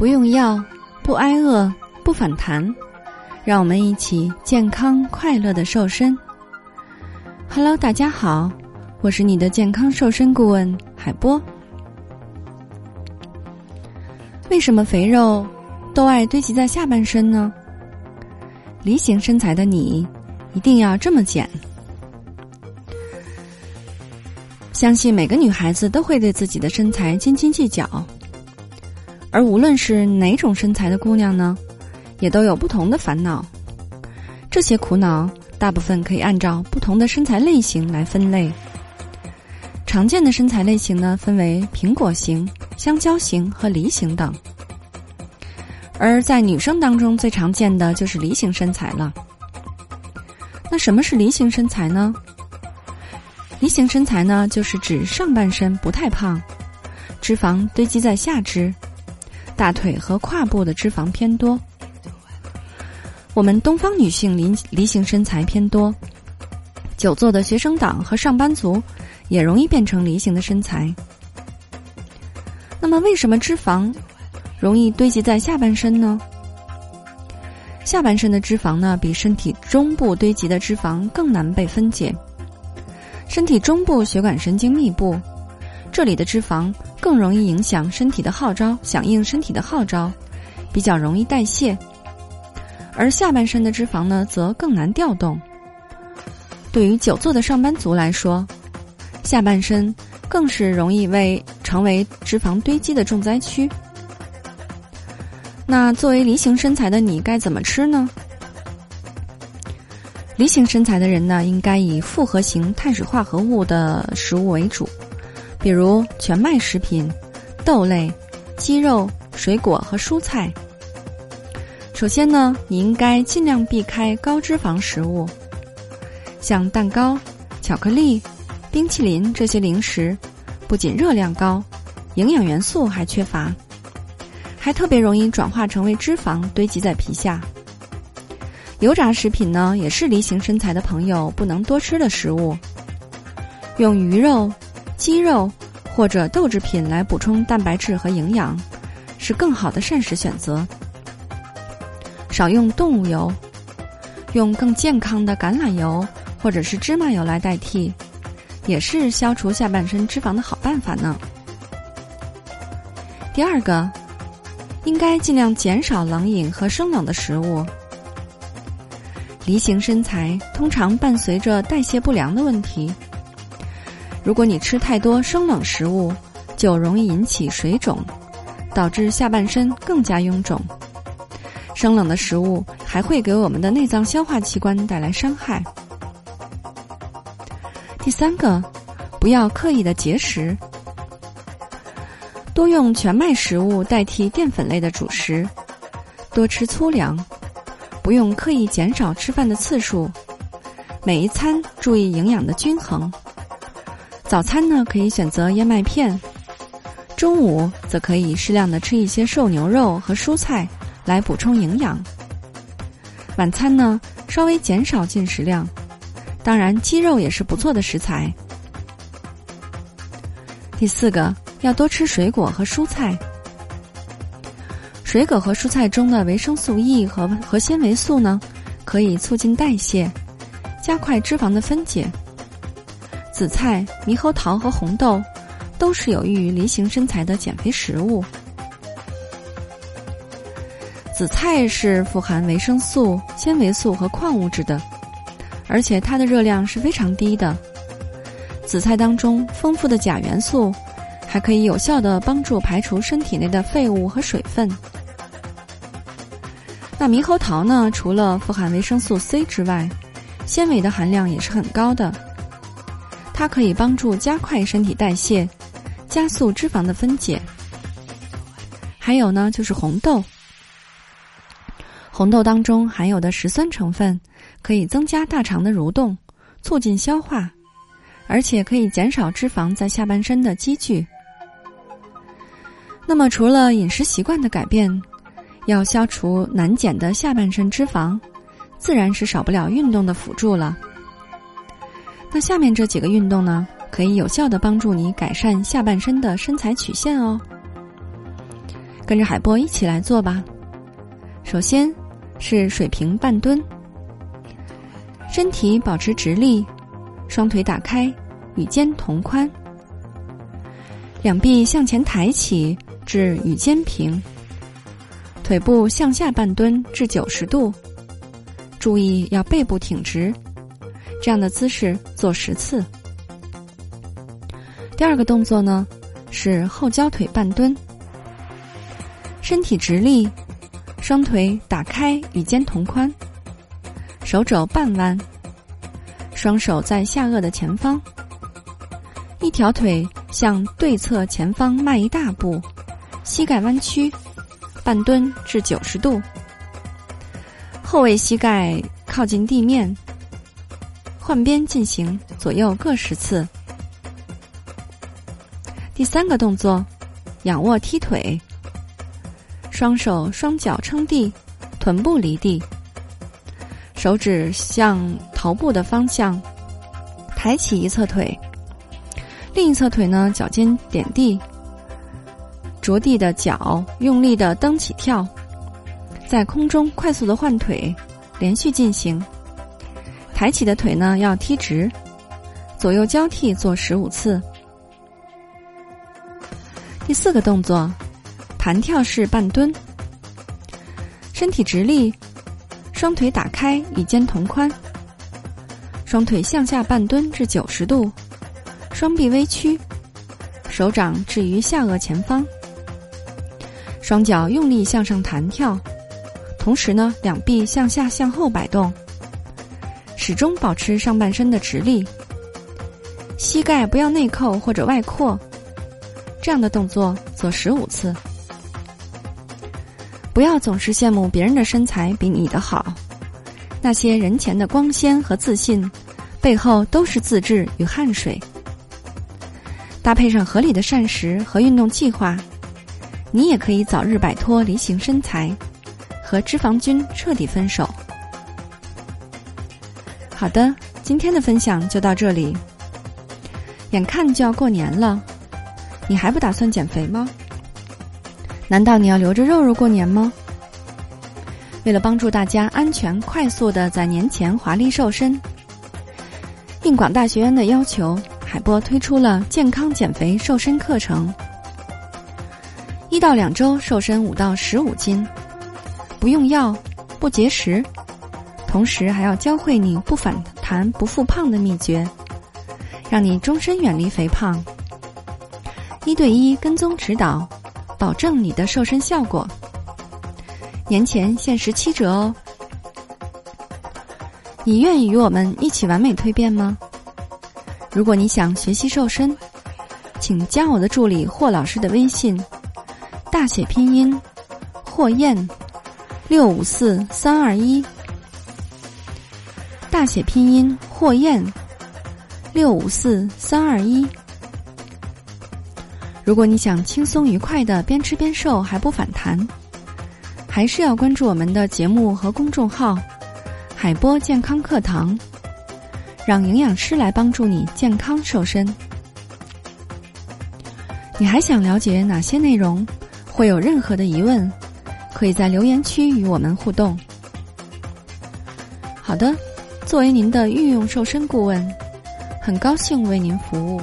不用药，不挨饿，不反弹，让我们一起健康快乐的瘦身。Hello，大家好，我是你的健康瘦身顾问海波。为什么肥肉都爱堆积在下半身呢？梨形身材的你，一定要这么减。相信每个女孩子都会对自己的身材斤斤计较，而无论是哪种身材的姑娘呢，也都有不同的烦恼。这些苦恼大部分可以按照不同的身材类型来分类。常见的身材类型呢，分为苹果型、香蕉型和梨形等。而在女生当中，最常见的就是梨形身材了。那什么是梨形身材呢？梨形身材呢，就是指上半身不太胖，脂肪堆积在下肢，大腿和胯部的脂肪偏多。我们东方女性梨梨形身材偏多，久坐的学生党和上班族也容易变成梨形的身材。那么，为什么脂肪容易堆积在下半身呢？下半身的脂肪呢，比身体中部堆积的脂肪更难被分解。身体中部血管神经密布，这里的脂肪更容易影响身体的号召，响应身体的号召，比较容易代谢。而下半身的脂肪呢，则更难调动。对于久坐的上班族来说，下半身更是容易为成为脂肪堆积的重灾区。那作为梨形身材的你，该怎么吃呢？梨形身材的人呢，应该以复合型碳水化合物的食物为主，比如全麦食品、豆类、鸡肉、水果和蔬菜。首先呢，你应该尽量避开高脂肪食物，像蛋糕、巧克力、冰淇淋这些零食，不仅热量高，营养元素还缺乏，还特别容易转化成为脂肪堆积在皮下。油炸食品呢，也是梨形身材的朋友不能多吃的食物。用鱼肉、鸡肉或者豆制品来补充蛋白质和营养，是更好的膳食选择。少用动物油，用更健康的橄榄油或者是芝麻油来代替，也是消除下半身脂肪的好办法呢。第二个，应该尽量减少冷饮和生冷的食物。梨形身材通常伴随着代谢不良的问题。如果你吃太多生冷食物，就容易引起水肿，导致下半身更加臃肿。生冷的食物还会给我们的内脏消化器官带来伤害。第三个，不要刻意的节食，多用全麦食物代替淀粉类的主食，多吃粗粮。不用刻意减少吃饭的次数，每一餐注意营养的均衡。早餐呢可以选择燕麦片，中午则可以适量的吃一些瘦牛肉和蔬菜来补充营养。晚餐呢稍微减少进食量，当然鸡肉也是不错的食材。第四个要多吃水果和蔬菜。水果和蔬菜中的维生素 E 和和纤维素呢，可以促进代谢，加快脂肪的分解。紫菜、猕猴桃和红豆都是有益于梨形身材的减肥食物。紫菜是富含维生素、纤维素和矿物质的，而且它的热量是非常低的。紫菜当中丰富的钾元素，还可以有效的帮助排除身体内的废物和水分。那猕猴桃呢？除了富含维生素 C 之外，纤维的含量也是很高的。它可以帮助加快身体代谢，加速脂肪的分解。还有呢，就是红豆。红豆当中含有的石酸成分，可以增加大肠的蠕动，促进消化，而且可以减少脂肪在下半身的积聚。那么，除了饮食习惯的改变。要消除难减的下半身脂肪，自然是少不了运动的辅助了。那下面这几个运动呢，可以有效的帮助你改善下半身的身材曲线哦。跟着海波一起来做吧。首先是水平半蹲，身体保持直立，双腿打开，与肩同宽，两臂向前抬起至与肩平，腿部向下半蹲至九十度，注意要背部挺直。这样的姿势做十次。第二个动作呢是后交腿半蹲，身体直立，双腿打开与肩同宽，手肘半弯，双手在下颚的前方，一条腿向对侧前方迈一大步，膝盖弯曲，半蹲至九十度，后位膝盖靠近地面。换边进行，左右各十次。第三个动作，仰卧踢腿，双手双脚撑地，臀部离地，手指向头部的方向，抬起一侧腿，另一侧腿呢脚尖点地，着地的脚用力的蹬起跳，在空中快速的换腿，连续进行。抬起的腿呢要踢直，左右交替做十五次。第四个动作，弹跳式半蹲，身体直立，双腿打开与肩同宽，双腿向下半蹲至九十度，双臂微曲，手掌置于下颚前方，双脚用力向上弹跳，同时呢两臂向下向后摆动。始终保持上半身的直立，膝盖不要内扣或者外扩，这样的动作做十五次。不要总是羡慕别人的身材比你的好，那些人前的光鲜和自信，背后都是自制与汗水。搭配上合理的膳食和运动计划，你也可以早日摆脱梨形身材，和脂肪菌彻底分手。好的，今天的分享就到这里。眼看就要过年了，你还不打算减肥吗？难道你要留着肉肉过年吗？为了帮助大家安全快速的在年前华丽瘦身，应广大学员的要求，海波推出了健康减肥瘦身课程，一到两周瘦身五到十五斤，不用药，不节食。同时还要教会你不反弹、不复胖的秘诀，让你终身远离肥胖。一对一跟踪指导，保证你的瘦身效果。年前限时七折哦！你愿意与我们一起完美蜕变吗？如果你想学习瘦身，请加我的助理霍老师的微信，大写拼音霍燕六五四三二一。大写拼音霍燕，六五四三二一。如果你想轻松愉快的边吃边瘦还不反弹，还是要关注我们的节目和公众号“海波健康课堂”，让营养师来帮助你健康瘦身。你还想了解哪些内容？会有任何的疑问，可以在留言区与我们互动。好的。作为您的御用瘦身顾问，很高兴为您服务。